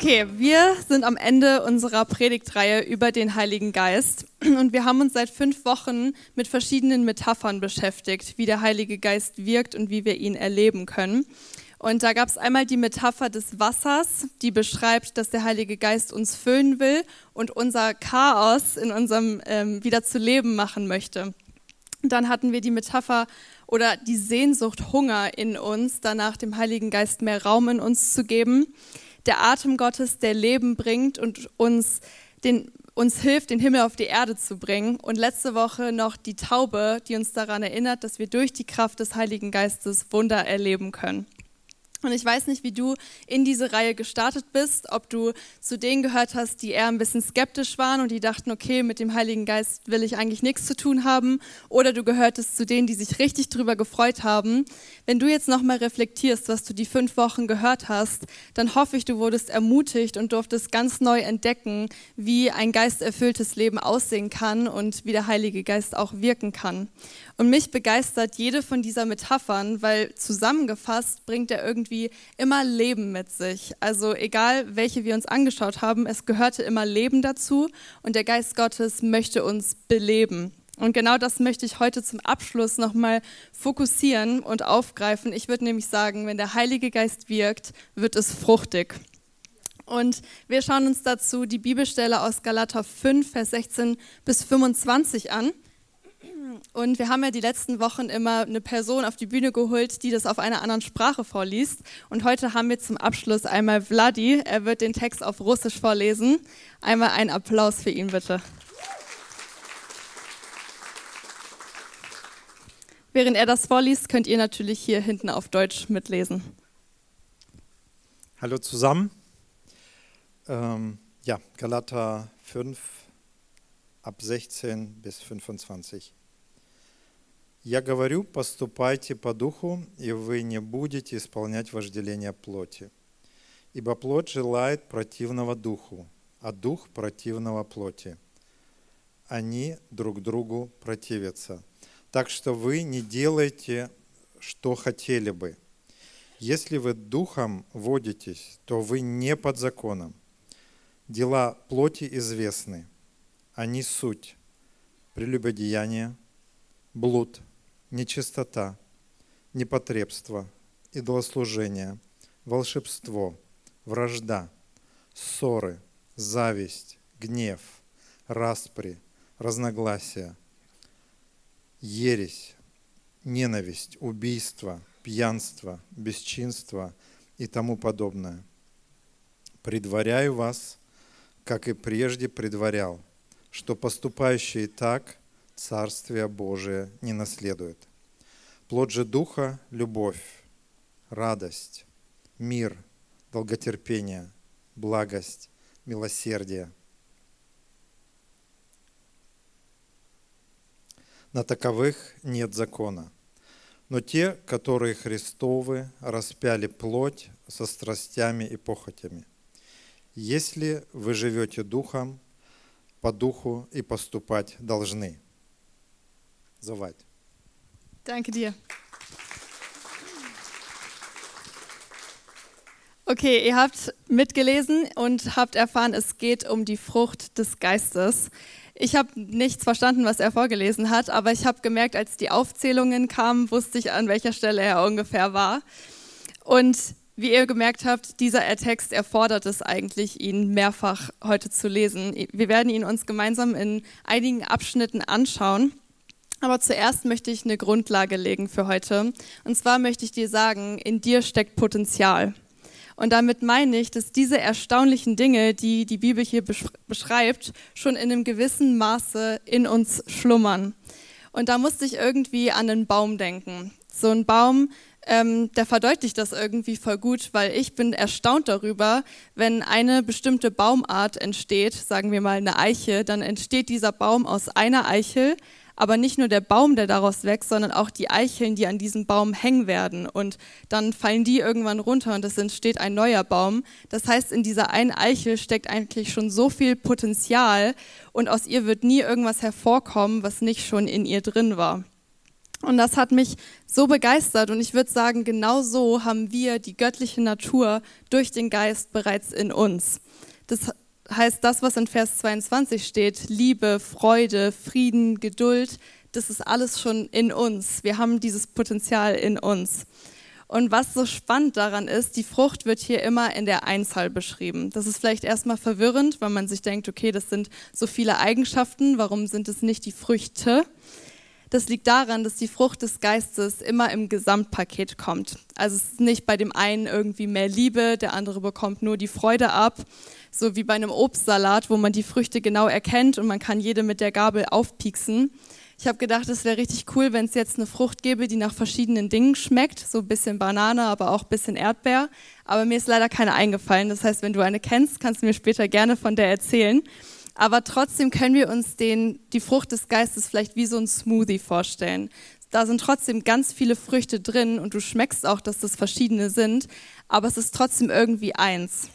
Okay, wir sind am Ende unserer Predigtreihe über den Heiligen Geist und wir haben uns seit fünf Wochen mit verschiedenen Metaphern beschäftigt, wie der Heilige Geist wirkt und wie wir ihn erleben können. Und da gab es einmal die Metapher des Wassers, die beschreibt, dass der Heilige Geist uns füllen will und unser Chaos in unserem ähm, wieder zu leben machen möchte. Dann hatten wir die Metapher oder die Sehnsucht, Hunger in uns, danach dem Heiligen Geist mehr Raum in uns zu geben der Atem Gottes, der Leben bringt und uns, den, uns hilft, den Himmel auf die Erde zu bringen. Und letzte Woche noch die Taube, die uns daran erinnert, dass wir durch die Kraft des Heiligen Geistes Wunder erleben können. Und ich weiß nicht, wie du in diese Reihe gestartet bist, ob du zu denen gehört hast, die eher ein bisschen skeptisch waren und die dachten, okay, mit dem Heiligen Geist will ich eigentlich nichts zu tun haben, oder du gehörtest zu denen, die sich richtig drüber gefreut haben. Wenn du jetzt nochmal reflektierst, was du die fünf Wochen gehört hast, dann hoffe ich, du wurdest ermutigt und durftest ganz neu entdecken, wie ein geisterfülltes Leben aussehen kann und wie der Heilige Geist auch wirken kann. Und mich begeistert jede von dieser Metaphern, weil zusammengefasst bringt er irgendwie immer Leben mit sich. Also egal, welche wir uns angeschaut haben, es gehörte immer Leben dazu und der Geist Gottes möchte uns beleben. Und genau das möchte ich heute zum Abschluss nochmal fokussieren und aufgreifen. Ich würde nämlich sagen, wenn der Heilige Geist wirkt, wird es fruchtig. Und wir schauen uns dazu die Bibelstelle aus Galater 5, Vers 16 bis 25 an. Und wir haben ja die letzten Wochen immer eine Person auf die Bühne geholt, die das auf einer anderen Sprache vorliest. Und heute haben wir zum Abschluss einmal Vladi. Er wird den Text auf Russisch vorlesen. Einmal einen Applaus für ihn bitte. Während er das vorliest, könnt ihr natürlich hier hinten auf Deutsch mitlesen. Hallo zusammen. Ähm, ja, Galater 5 ab 16 bis 25. Я говорю, поступайте по духу, и вы не будете исполнять вожделение плоти. Ибо плоть желает противного духу, а дух противного плоти. Они друг другу противятся. Так что вы не делайте, что хотели бы. Если вы духом водитесь, то вы не под законом. Дела плоти известны. Они суть. Прелюбодеяние, блуд – нечистота, непотребство, идолослужение, волшебство, вражда, ссоры, зависть, гнев, распри, разногласия, ересь, ненависть, убийство, пьянство, бесчинство и тому подобное. Предваряю вас, как и прежде предварял, что поступающие так Царствие Божие не наследует. Плод же Духа – любовь, радость, мир, долготерпение, благость, милосердие. На таковых нет закона. Но те, которые Христовы, распяли плоть со страстями и похотями. Если вы живете духом, по духу и поступать должны – Soweit. Danke dir. Okay, ihr habt mitgelesen und habt erfahren, es geht um die Frucht des Geistes. Ich habe nichts verstanden, was er vorgelesen hat, aber ich habe gemerkt, als die Aufzählungen kamen, wusste ich, an welcher Stelle er ungefähr war. Und wie ihr gemerkt habt, dieser Text erfordert es eigentlich, ihn mehrfach heute zu lesen. Wir werden ihn uns gemeinsam in einigen Abschnitten anschauen. Aber zuerst möchte ich eine Grundlage legen für heute. Und zwar möchte ich dir sagen, in dir steckt Potenzial. Und damit meine ich, dass diese erstaunlichen Dinge, die die Bibel hier beschreibt, schon in einem gewissen Maße in uns schlummern. Und da musste ich irgendwie an einen Baum denken. So ein Baum, ähm, der verdeutlicht das irgendwie voll gut, weil ich bin erstaunt darüber, wenn eine bestimmte Baumart entsteht, sagen wir mal eine Eiche, dann entsteht dieser Baum aus einer Eichel, aber nicht nur der Baum, der daraus wächst, sondern auch die Eicheln, die an diesem Baum hängen werden. Und dann fallen die irgendwann runter und es entsteht ein neuer Baum. Das heißt, in dieser einen Eichel steckt eigentlich schon so viel Potenzial und aus ihr wird nie irgendwas hervorkommen, was nicht schon in ihr drin war. Und das hat mich so begeistert und ich würde sagen, genau so haben wir die göttliche Natur durch den Geist bereits in uns. Das heißt, das, was in Vers 22 steht, Liebe, Freude, Frieden, Geduld, das ist alles schon in uns. Wir haben dieses Potenzial in uns. Und was so spannend daran ist, die Frucht wird hier immer in der Einzahl beschrieben. Das ist vielleicht erstmal verwirrend, weil man sich denkt, okay, das sind so viele Eigenschaften, warum sind es nicht die Früchte? Das liegt daran, dass die Frucht des Geistes immer im Gesamtpaket kommt. Also es ist nicht bei dem einen irgendwie mehr Liebe, der andere bekommt nur die Freude ab, so wie bei einem Obstsalat, wo man die Früchte genau erkennt und man kann jede mit der Gabel aufpieksen. Ich habe gedacht, es wäre richtig cool, wenn es jetzt eine Frucht gäbe, die nach verschiedenen Dingen schmeckt, so ein bisschen Banane, aber auch ein bisschen Erdbeer. Aber mir ist leider keine eingefallen. Das heißt, wenn du eine kennst, kannst du mir später gerne von der erzählen. Aber trotzdem können wir uns den, die Frucht des Geistes vielleicht wie so ein Smoothie vorstellen. Da sind trotzdem ganz viele Früchte drin und du schmeckst auch, dass das verschiedene sind, aber es ist trotzdem irgendwie eins.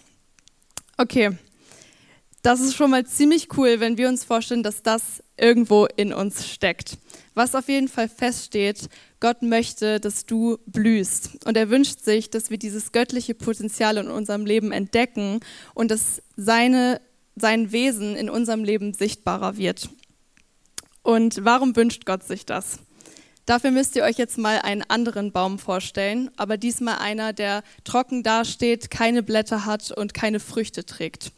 Okay, das ist schon mal ziemlich cool, wenn wir uns vorstellen, dass das irgendwo in uns steckt. Was auf jeden Fall feststeht, Gott möchte, dass du blühst. Und er wünscht sich, dass wir dieses göttliche Potenzial in unserem Leben entdecken und dass seine sein Wesen in unserem Leben sichtbarer wird. Und warum wünscht Gott sich das? Dafür müsst ihr euch jetzt mal einen anderen Baum vorstellen, aber diesmal einer, der trocken dasteht, keine Blätter hat und keine Früchte trägt.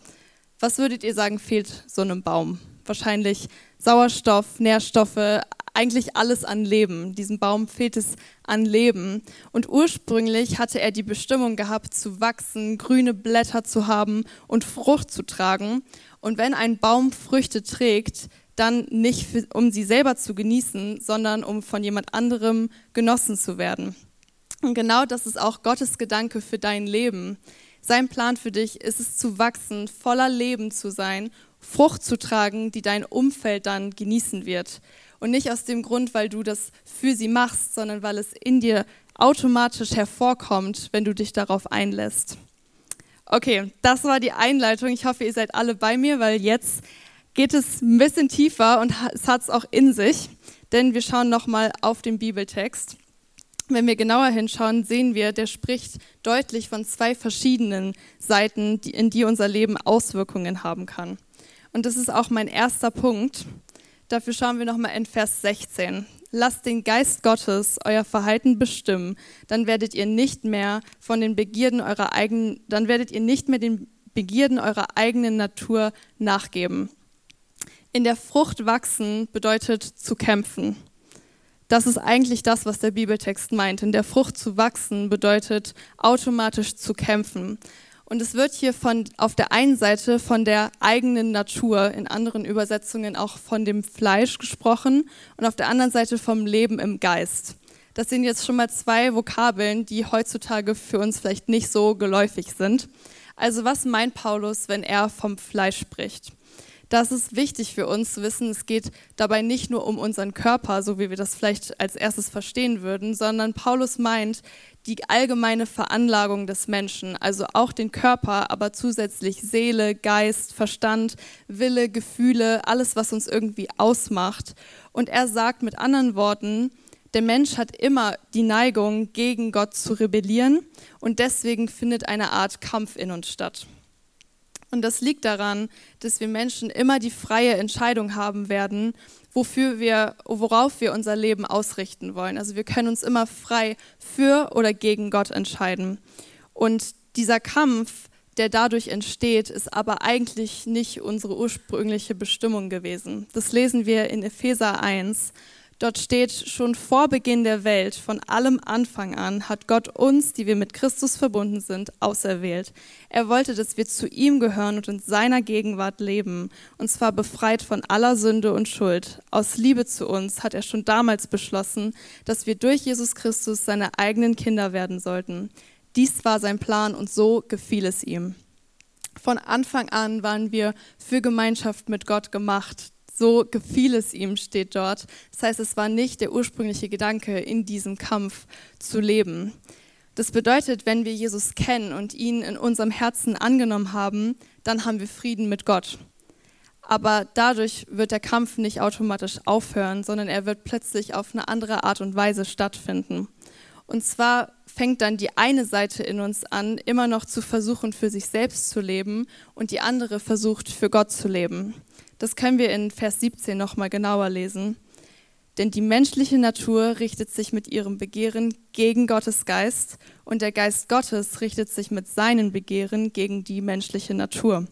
Was würdet ihr sagen, fehlt so einem Baum? Wahrscheinlich Sauerstoff, Nährstoffe, eigentlich alles an Leben. Diesem Baum fehlt es an Leben. Und ursprünglich hatte er die Bestimmung gehabt, zu wachsen, grüne Blätter zu haben und Frucht zu tragen. Und wenn ein Baum Früchte trägt, dann nicht für, um sie selber zu genießen, sondern um von jemand anderem genossen zu werden. Und genau das ist auch Gottes Gedanke für dein Leben. Sein Plan für dich ist es zu wachsen, voller Leben zu sein, Frucht zu tragen, die dein Umfeld dann genießen wird. Und nicht aus dem Grund, weil du das für sie machst, sondern weil es in dir automatisch hervorkommt, wenn du dich darauf einlässt. Okay, das war die Einleitung. Ich hoffe, ihr seid alle bei mir, weil jetzt geht es ein bisschen tiefer und es hat es auch in sich, denn wir schauen nochmal auf den Bibeltext. Wenn wir genauer hinschauen, sehen wir, der spricht deutlich von zwei verschiedenen Seiten, in die unser Leben Auswirkungen haben kann. Und das ist auch mein erster Punkt. Dafür schauen wir nochmal in Vers 16. Lasst den Geist Gottes euer Verhalten bestimmen, dann werdet ihr nicht mehr von den Begierden eurer eigenen, dann werdet ihr nicht mehr den Begierden eurer eigenen Natur nachgeben. In der Frucht wachsen bedeutet zu kämpfen. Das ist eigentlich das, was der Bibeltext meint. In der Frucht zu wachsen bedeutet automatisch zu kämpfen. Und es wird hier von, auf der einen Seite von der eigenen Natur, in anderen Übersetzungen auch von dem Fleisch gesprochen und auf der anderen Seite vom Leben im Geist. Das sind jetzt schon mal zwei Vokabeln, die heutzutage für uns vielleicht nicht so geläufig sind. Also was meint Paulus, wenn er vom Fleisch spricht? Das ist wichtig für uns zu wissen, es geht dabei nicht nur um unseren Körper, so wie wir das vielleicht als erstes verstehen würden, sondern Paulus meint die allgemeine Veranlagung des Menschen, also auch den Körper, aber zusätzlich Seele, Geist, Verstand, Wille, Gefühle, alles, was uns irgendwie ausmacht. Und er sagt mit anderen Worten, der Mensch hat immer die Neigung, gegen Gott zu rebellieren und deswegen findet eine Art Kampf in uns statt. Und das liegt daran, dass wir Menschen immer die freie Entscheidung haben werden, wofür wir, worauf wir unser Leben ausrichten wollen. Also wir können uns immer frei für oder gegen Gott entscheiden. Und dieser Kampf, der dadurch entsteht, ist aber eigentlich nicht unsere ursprüngliche Bestimmung gewesen. Das lesen wir in Epheser 1. Dort steht, schon vor Beginn der Welt, von allem Anfang an, hat Gott uns, die wir mit Christus verbunden sind, auserwählt. Er wollte, dass wir zu ihm gehören und in seiner Gegenwart leben, und zwar befreit von aller Sünde und Schuld. Aus Liebe zu uns hat er schon damals beschlossen, dass wir durch Jesus Christus seine eigenen Kinder werden sollten. Dies war sein Plan und so gefiel es ihm. Von Anfang an waren wir für Gemeinschaft mit Gott gemacht So gefiel es ihm, steht dort. Das heißt, es war nicht der ursprüngliche Gedanke, in diesem Kampf zu leben. Das bedeutet, wenn wir Jesus kennen und ihn in unserem Herzen angenommen haben, dann haben wir Frieden mit Gott. Aber dadurch wird der Kampf nicht automatisch aufhören, sondern er wird plötzlich auf eine andere Art und Weise stattfinden. Und zwar fängt dann die eine Seite in uns an, immer noch zu versuchen, für sich selbst zu leben und die andere versucht, für Gott zu leben. Das können wir in Vers 17 nochmal genauer lesen. Denn die menschliche Natur richtet sich mit ihrem Begehren gegen Gottes Geist und der Geist Gottes richtet sich mit seinen Begehren gegen die menschliche Natur.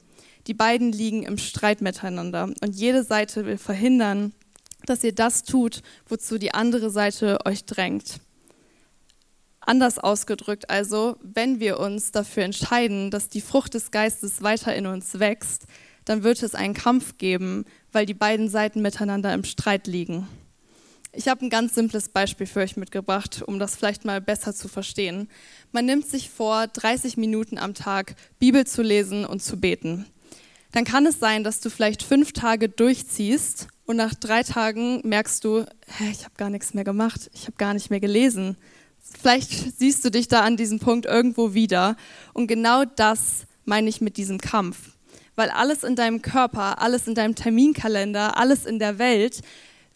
Die beiden liegen im Streit miteinander und jede Seite will verhindern, dass ihr das tut, wozu die andere Seite euch drängt. Anders ausgedrückt also, wenn wir uns dafür entscheiden, dass die Frucht des Geistes weiter in uns wächst, dann wird es einen Kampf geben, weil die beiden Seiten miteinander im Streit liegen. Ich habe ein ganz simples Beispiel für euch mitgebracht, um das vielleicht mal besser zu verstehen. Man nimmt sich vor, 30 Minuten am Tag Bibel zu lesen und zu beten. Dann kann es sein, dass du vielleicht fünf Tage durchziehst und nach drei Tagen merkst du, hä, ich habe gar nichts mehr gemacht, ich habe gar nicht mehr gelesen. Vielleicht siehst du dich da an diesem Punkt irgendwo wieder. Und genau das meine ich mit diesem Kampf. Weil alles in deinem Körper, alles in deinem Terminkalender, alles in der Welt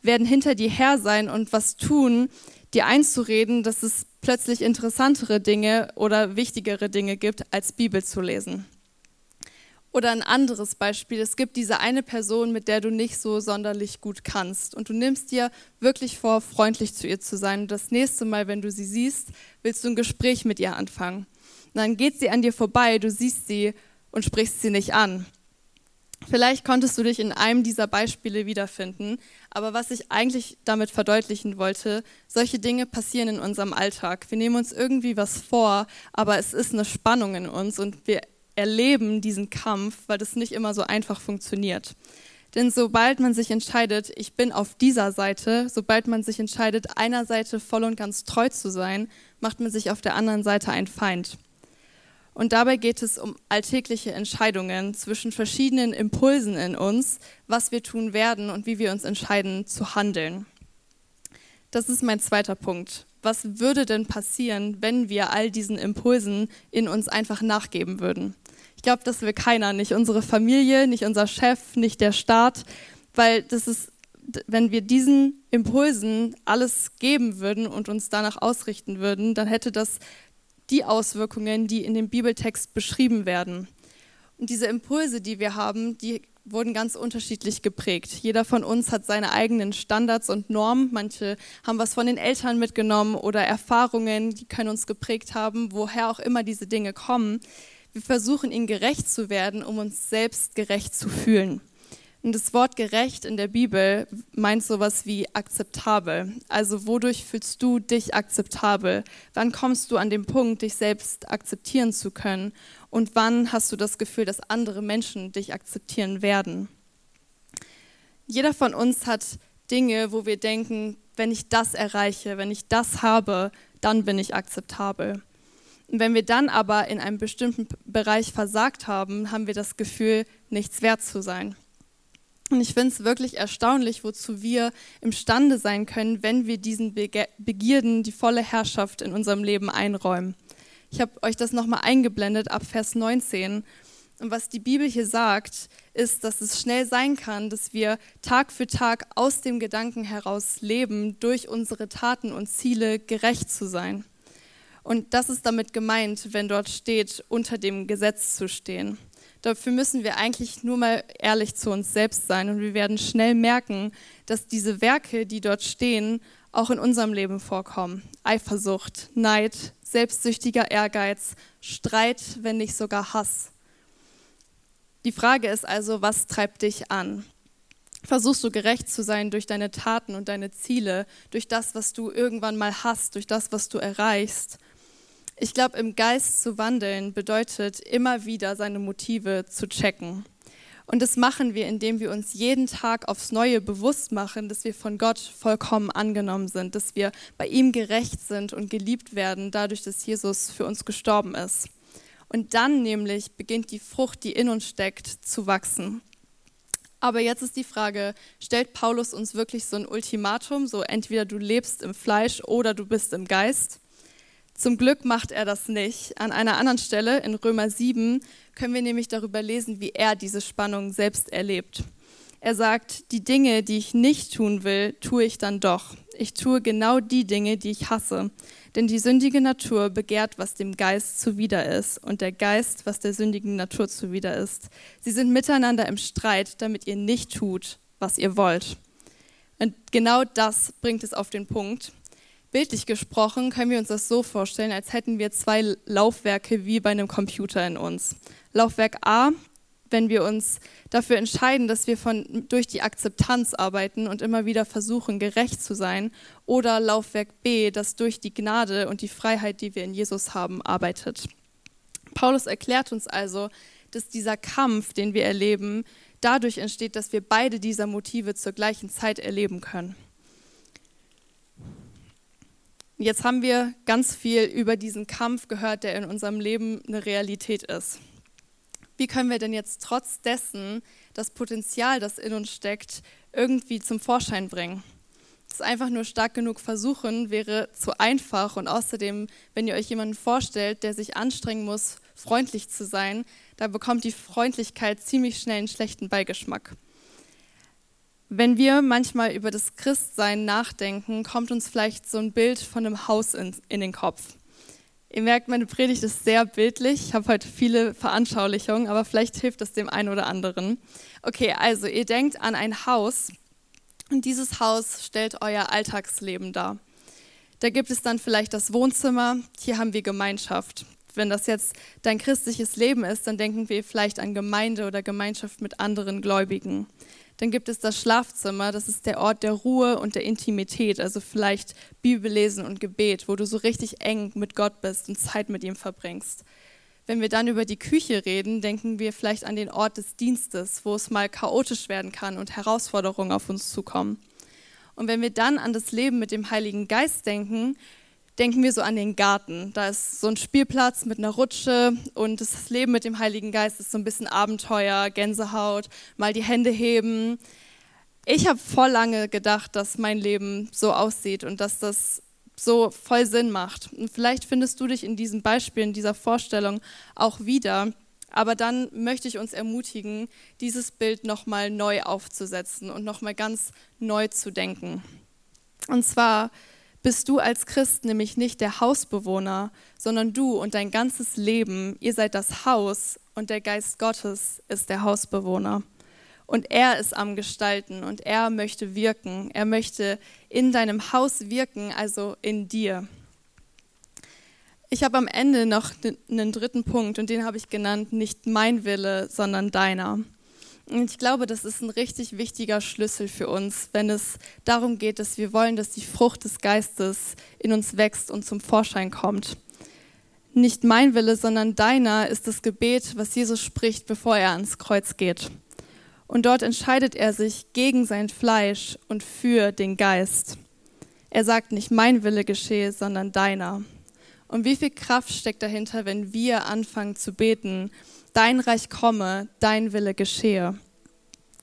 werden hinter dir her sein und was tun, dir einzureden, dass es plötzlich interessantere Dinge oder wichtigere Dinge gibt, als Bibel zu lesen. Oder ein anderes Beispiel, es gibt diese eine Person, mit der du nicht so sonderlich gut kannst und du nimmst dir wirklich vor, freundlich zu ihr zu sein und das nächste Mal, wenn du sie siehst, willst du ein Gespräch mit ihr anfangen. Und dann geht sie an dir vorbei, du siehst sie und sprichst sie nicht an. Vielleicht konntest du dich in einem dieser Beispiele wiederfinden, aber was ich eigentlich damit verdeutlichen wollte, solche Dinge passieren in unserem Alltag. Wir nehmen uns irgendwie was vor, aber es ist eine Spannung in uns und wir erleben diesen Kampf, weil das nicht immer so einfach funktioniert. Denn sobald man sich entscheidet, ich bin auf dieser Seite, sobald man sich entscheidet, einer Seite voll und ganz treu zu sein, macht man sich auf der anderen Seite ein Feind. Und dabei geht es um alltägliche Entscheidungen zwischen verschiedenen Impulsen in uns, was wir tun werden und wie wir uns entscheiden zu handeln. Das ist mein zweiter Punkt. Was würde denn passieren, wenn wir all diesen Impulsen in uns einfach nachgeben würden? Ich glaube, das will keiner, nicht unsere Familie, nicht unser Chef, nicht der Staat, weil das ist, wenn wir diesen Impulsen alles geben würden und uns danach ausrichten würden, dann hätte das die Auswirkungen, die in dem Bibeltext beschrieben werden. Und diese Impulse, die wir haben, die wurden ganz unterschiedlich geprägt. Jeder von uns hat seine eigenen Standards und Normen. Manche haben was von den Eltern mitgenommen oder Erfahrungen, die können uns geprägt haben, woher auch immer diese Dinge kommen. Wir versuchen ihnen gerecht zu werden, um uns selbst gerecht zu fühlen. Und das Wort gerecht in der Bibel meint sowas wie akzeptabel. Also wodurch fühlst du dich akzeptabel? Wann kommst du an den Punkt, dich selbst akzeptieren zu können? Und wann hast du das Gefühl, dass andere Menschen dich akzeptieren werden? Jeder von uns hat Dinge, wo wir denken, wenn ich das erreiche, wenn ich das habe, dann bin ich akzeptabel. Und wenn wir dann aber in einem bestimmten Bereich versagt haben, haben wir das Gefühl, nichts wert zu sein. Und ich finde es wirklich erstaunlich, wozu wir imstande sein können, wenn wir diesen Begierden die volle Herrschaft in unserem Leben einräumen. Ich habe euch das nochmal eingeblendet ab Vers 19. Und was die Bibel hier sagt, ist, dass es schnell sein kann, dass wir Tag für Tag aus dem Gedanken heraus leben, durch unsere Taten und Ziele gerecht zu sein. Und das ist damit gemeint, wenn dort steht, unter dem Gesetz zu stehen. Dafür müssen wir eigentlich nur mal ehrlich zu uns selbst sein und wir werden schnell merken, dass diese Werke, die dort stehen, auch in unserem Leben vorkommen. Eifersucht, Neid, selbstsüchtiger Ehrgeiz, Streit, wenn nicht sogar Hass. Die Frage ist also, was treibt dich an? Versuchst du gerecht zu sein durch deine Taten und deine Ziele, durch das, was du irgendwann mal hast, durch das, was du erreichst? Ich glaube, im Geist zu wandeln bedeutet immer wieder seine Motive zu checken. Und das machen wir, indem wir uns jeden Tag aufs Neue bewusst machen, dass wir von Gott vollkommen angenommen sind, dass wir bei ihm gerecht sind und geliebt werden, dadurch, dass Jesus für uns gestorben ist. Und dann nämlich beginnt die Frucht, die in uns steckt, zu wachsen. Aber jetzt ist die Frage, stellt Paulus uns wirklich so ein Ultimatum, so entweder du lebst im Fleisch oder du bist im Geist? Zum Glück macht er das nicht. An einer anderen Stelle in Römer 7 können wir nämlich darüber lesen, wie er diese Spannung selbst erlebt. Er sagt, die Dinge, die ich nicht tun will, tue ich dann doch. Ich tue genau die Dinge, die ich hasse. Denn die sündige Natur begehrt, was dem Geist zuwider ist, und der Geist, was der sündigen Natur zuwider ist. Sie sind miteinander im Streit, damit ihr nicht tut, was ihr wollt. Und genau das bringt es auf den Punkt. Bildlich gesprochen können wir uns das so vorstellen, als hätten wir zwei Laufwerke wie bei einem Computer in uns. Laufwerk A wenn wir uns dafür entscheiden, dass wir von, durch die Akzeptanz arbeiten und immer wieder versuchen, gerecht zu sein, oder Laufwerk B, das durch die Gnade und die Freiheit, die wir in Jesus haben, arbeitet. Paulus erklärt uns also, dass dieser Kampf, den wir erleben, dadurch entsteht, dass wir beide dieser Motive zur gleichen Zeit erleben können. Jetzt haben wir ganz viel über diesen Kampf gehört, der in unserem Leben eine Realität ist wie können wir denn jetzt trotz dessen das Potenzial, das in uns steckt, irgendwie zum Vorschein bringen? Das einfach nur stark genug versuchen wäre zu einfach und außerdem, wenn ihr euch jemanden vorstellt, der sich anstrengen muss, freundlich zu sein, da bekommt die Freundlichkeit ziemlich schnell einen schlechten Beigeschmack. Wenn wir manchmal über das Christsein nachdenken, kommt uns vielleicht so ein Bild von einem Haus in, in den Kopf. Ihr merkt, meine Predigt ist sehr bildlich. Ich habe heute viele Veranschaulichungen, aber vielleicht hilft es dem einen oder anderen. Okay, also ihr denkt an ein Haus und dieses Haus stellt euer Alltagsleben dar. Da gibt es dann vielleicht das Wohnzimmer, hier haben wir Gemeinschaft. Wenn das jetzt dein christliches Leben ist, dann denken wir vielleicht an Gemeinde oder Gemeinschaft mit anderen Gläubigen. Dann gibt es das Schlafzimmer, das ist der Ort der Ruhe und der Intimität, also vielleicht Bibellesen und Gebet, wo du so richtig eng mit Gott bist und Zeit mit ihm verbringst. Wenn wir dann über die Küche reden, denken wir vielleicht an den Ort des Dienstes, wo es mal chaotisch werden kann und Herausforderungen auf uns zukommen. Und wenn wir dann an das Leben mit dem Heiligen Geist denken, denken wir so an den Garten. Da ist so ein Spielplatz mit einer Rutsche und das Leben mit dem Heiligen Geist ist so ein bisschen Abenteuer, Gänsehaut, mal die Hände heben. Ich habe voll lange gedacht, dass mein Leben so aussieht und dass das so voll Sinn macht. Und vielleicht findest du dich in diesem Beispiel, in dieser Vorstellung auch wieder. Aber dann möchte ich uns ermutigen, dieses Bild nochmal neu aufzusetzen und nochmal ganz neu zu denken. Und zwar bist du als Christ nämlich nicht der Hausbewohner, sondern du und dein ganzes Leben, ihr seid das Haus und der Geist Gottes ist der Hausbewohner. Und er ist am Gestalten und er möchte wirken. Er möchte in deinem Haus wirken, also in dir. Ich habe am Ende noch einen dritten Punkt und den habe ich genannt, nicht mein Wille, sondern deiner. Und ich glaube, das ist ein richtig wichtiger Schlüssel für uns, wenn es darum geht, dass wir wollen, dass die Frucht des Geistes in uns wächst und zum Vorschein kommt. Nicht mein Wille, sondern deiner ist das Gebet, was Jesus spricht, bevor er ans Kreuz geht. Und dort entscheidet er sich gegen sein Fleisch und für den Geist. Er sagt nicht, mein Wille geschehe, sondern deiner. Und wie viel Kraft steckt dahinter, wenn wir anfangen zu beten, dein Reich komme, dein Wille geschehe.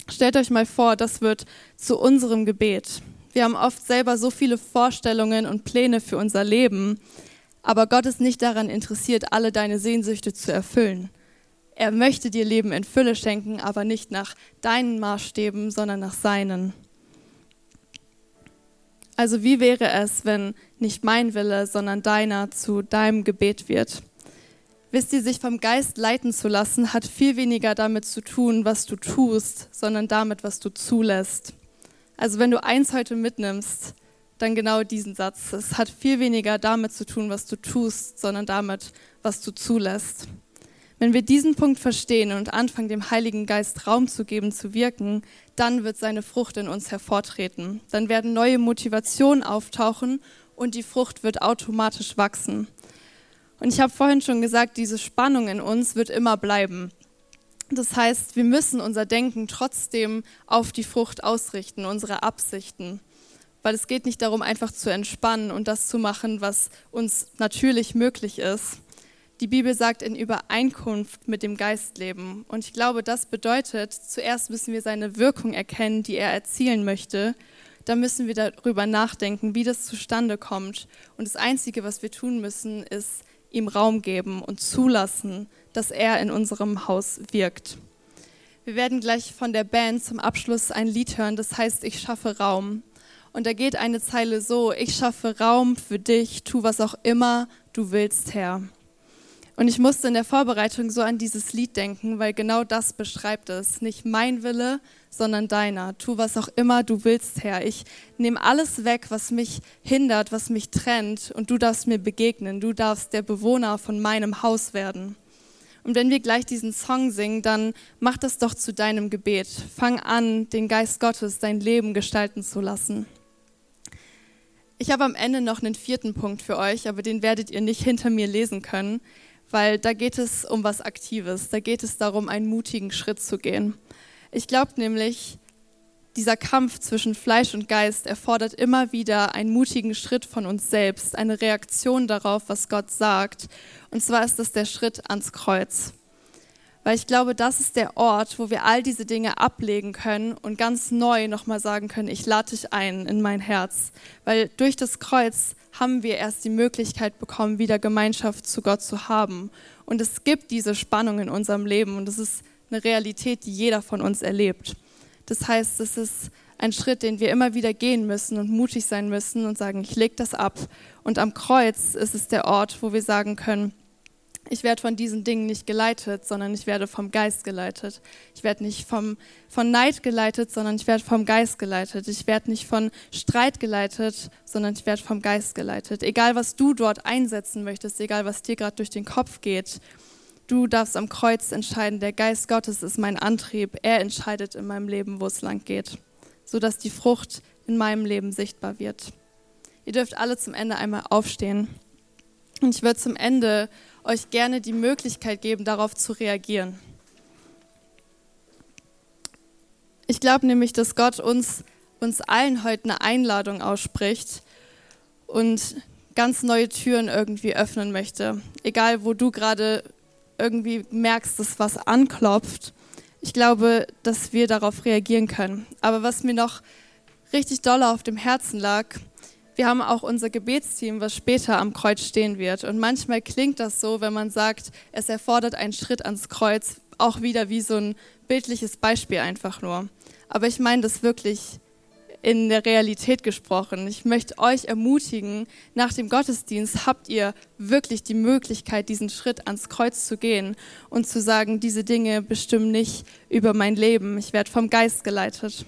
Stellt euch mal vor, das wird zu unserem Gebet. Wir haben oft selber so viele Vorstellungen und Pläne für unser Leben, aber Gott ist nicht daran interessiert, alle deine Sehnsüchte zu erfüllen. Er möchte dir Leben in Fülle schenken, aber nicht nach deinen Maßstäben, sondern nach seinen. Also wie wäre es, wenn nicht mein Wille, sondern deiner zu deinem Gebet wird? Wisst ihr, sich vom Geist leiten zu lassen, hat viel weniger damit zu tun, was du tust, sondern damit, was du zulässt. Also wenn du eins heute mitnimmst, dann genau diesen Satz. Es hat viel weniger damit zu tun, was du tust, sondern damit, was du zulässt. Wenn wir diesen Punkt verstehen und anfangen, dem Heiligen Geist Raum zu geben, zu wirken, dann wird seine Frucht in uns hervortreten. Dann werden neue Motivationen auftauchen und die Frucht wird automatisch wachsen. Und ich habe vorhin schon gesagt, diese Spannung in uns wird immer bleiben. Das heißt, wir müssen unser Denken trotzdem auf die Frucht ausrichten, unsere Absichten. Weil es geht nicht darum, einfach zu entspannen und das zu machen, was uns natürlich möglich ist. Die Bibel sagt in Übereinkunft mit dem Geist leben. Und ich glaube, das bedeutet, zuerst müssen wir seine Wirkung erkennen, die er erzielen möchte. Dann müssen wir darüber nachdenken, wie das zustande kommt. Und das Einzige, was wir tun müssen, ist ihm Raum geben und zulassen, dass er in unserem Haus wirkt. Wir werden gleich von der Band zum Abschluss ein Lied hören, das heißt Ich schaffe Raum. Und da geht eine Zeile so, ich schaffe Raum für dich, tu was auch immer du willst, Herr. Und ich musste in der Vorbereitung so an dieses Lied denken, weil genau das beschreibt es. Nicht mein Wille, sondern deiner. Tu was auch immer du willst, Herr. Ich nehme alles weg, was mich hindert, was mich trennt, und du darfst mir begegnen. Du darfst der Bewohner von meinem Haus werden. Und wenn wir gleich diesen Song singen, dann mach das doch zu deinem Gebet. Fang an, den Geist Gottes dein Leben gestalten zu lassen. Ich habe am Ende noch einen vierten Punkt für euch, aber den werdet ihr nicht hinter mir lesen können weil da geht es um was Aktives, da geht es darum, einen mutigen Schritt zu gehen. Ich glaube nämlich, dieser Kampf zwischen Fleisch und Geist erfordert immer wieder einen mutigen Schritt von uns selbst, eine Reaktion darauf, was Gott sagt. Und zwar ist das der Schritt ans Kreuz. Weil ich glaube, das ist der Ort, wo wir all diese Dinge ablegen können und ganz neu nochmal sagen können, ich lade dich ein in mein Herz. Weil durch das Kreuz haben wir erst die Möglichkeit bekommen, wieder Gemeinschaft zu Gott zu haben. Und es gibt diese Spannung in unserem Leben und es ist eine Realität, die jeder von uns erlebt. Das heißt, es ist ein Schritt, den wir immer wieder gehen müssen und mutig sein müssen und sagen, ich lege das ab. Und am Kreuz ist es der Ort, wo wir sagen können, ich werde von diesen Dingen nicht geleitet, sondern ich werde vom Geist geleitet. Ich werde nicht vom, von Neid geleitet, sondern ich werde vom Geist geleitet. Ich werde nicht von Streit geleitet, sondern ich werde vom Geist geleitet. Egal, was du dort einsetzen möchtest, egal, was dir gerade durch den Kopf geht, du darfst am Kreuz entscheiden, der Geist Gottes ist mein Antrieb. Er entscheidet in meinem Leben, wo es lang geht, sodass die Frucht in meinem Leben sichtbar wird. Ihr dürft alle zum Ende einmal aufstehen. Und ich würde zum Ende euch gerne die Möglichkeit geben, darauf zu reagieren. Ich glaube nämlich, dass Gott uns, uns allen heute eine Einladung ausspricht und ganz neue Türen irgendwie öffnen möchte. Egal, wo du gerade irgendwie merkst, dass was anklopft. Ich glaube, dass wir darauf reagieren können. Aber was mir noch richtig doll auf dem Herzen lag, wir haben auch unser Gebetsteam, was später am Kreuz stehen wird. Und manchmal klingt das so, wenn man sagt, es erfordert einen Schritt ans Kreuz, auch wieder wie so ein bildliches Beispiel einfach nur. Aber ich meine das wirklich in der Realität gesprochen. Ich möchte euch ermutigen, nach dem Gottesdienst habt ihr wirklich die Möglichkeit, diesen Schritt ans Kreuz zu gehen und zu sagen, diese Dinge bestimmen nicht über mein Leben. Ich werde vom Geist geleitet.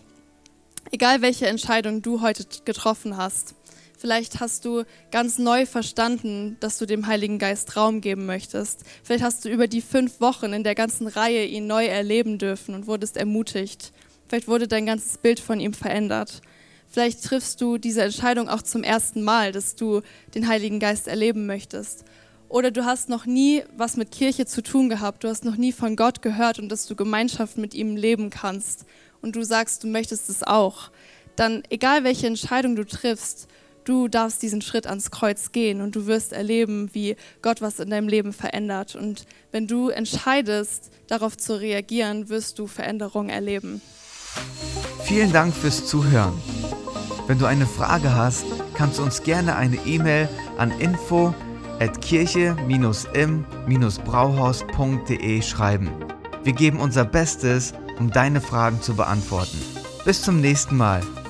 Egal welche Entscheidung du heute getroffen hast. Vielleicht hast du ganz neu verstanden, dass du dem Heiligen Geist Raum geben möchtest. Vielleicht hast du über die fünf Wochen in der ganzen Reihe ihn neu erleben dürfen und wurdest ermutigt. Vielleicht wurde dein ganzes Bild von ihm verändert. Vielleicht triffst du diese Entscheidung auch zum ersten Mal, dass du den Heiligen Geist erleben möchtest. Oder du hast noch nie was mit Kirche zu tun gehabt, du hast noch nie von Gott gehört und dass du Gemeinschaft mit ihm leben kannst. Und du sagst, du möchtest es auch. Dann, egal welche Entscheidung du triffst, du darfst diesen Schritt ans Kreuz gehen und du wirst erleben, wie Gott was in deinem Leben verändert. Und wenn du entscheidest, darauf zu reagieren, wirst du Veränderung erleben. Vielen Dank fürs Zuhören. Wenn du eine Frage hast, kannst du uns gerne eine E-Mail an info at kirche-im-brauhaus.de schreiben. Wir geben unser Bestes, um deine Fragen zu beantworten. Bis zum nächsten Mal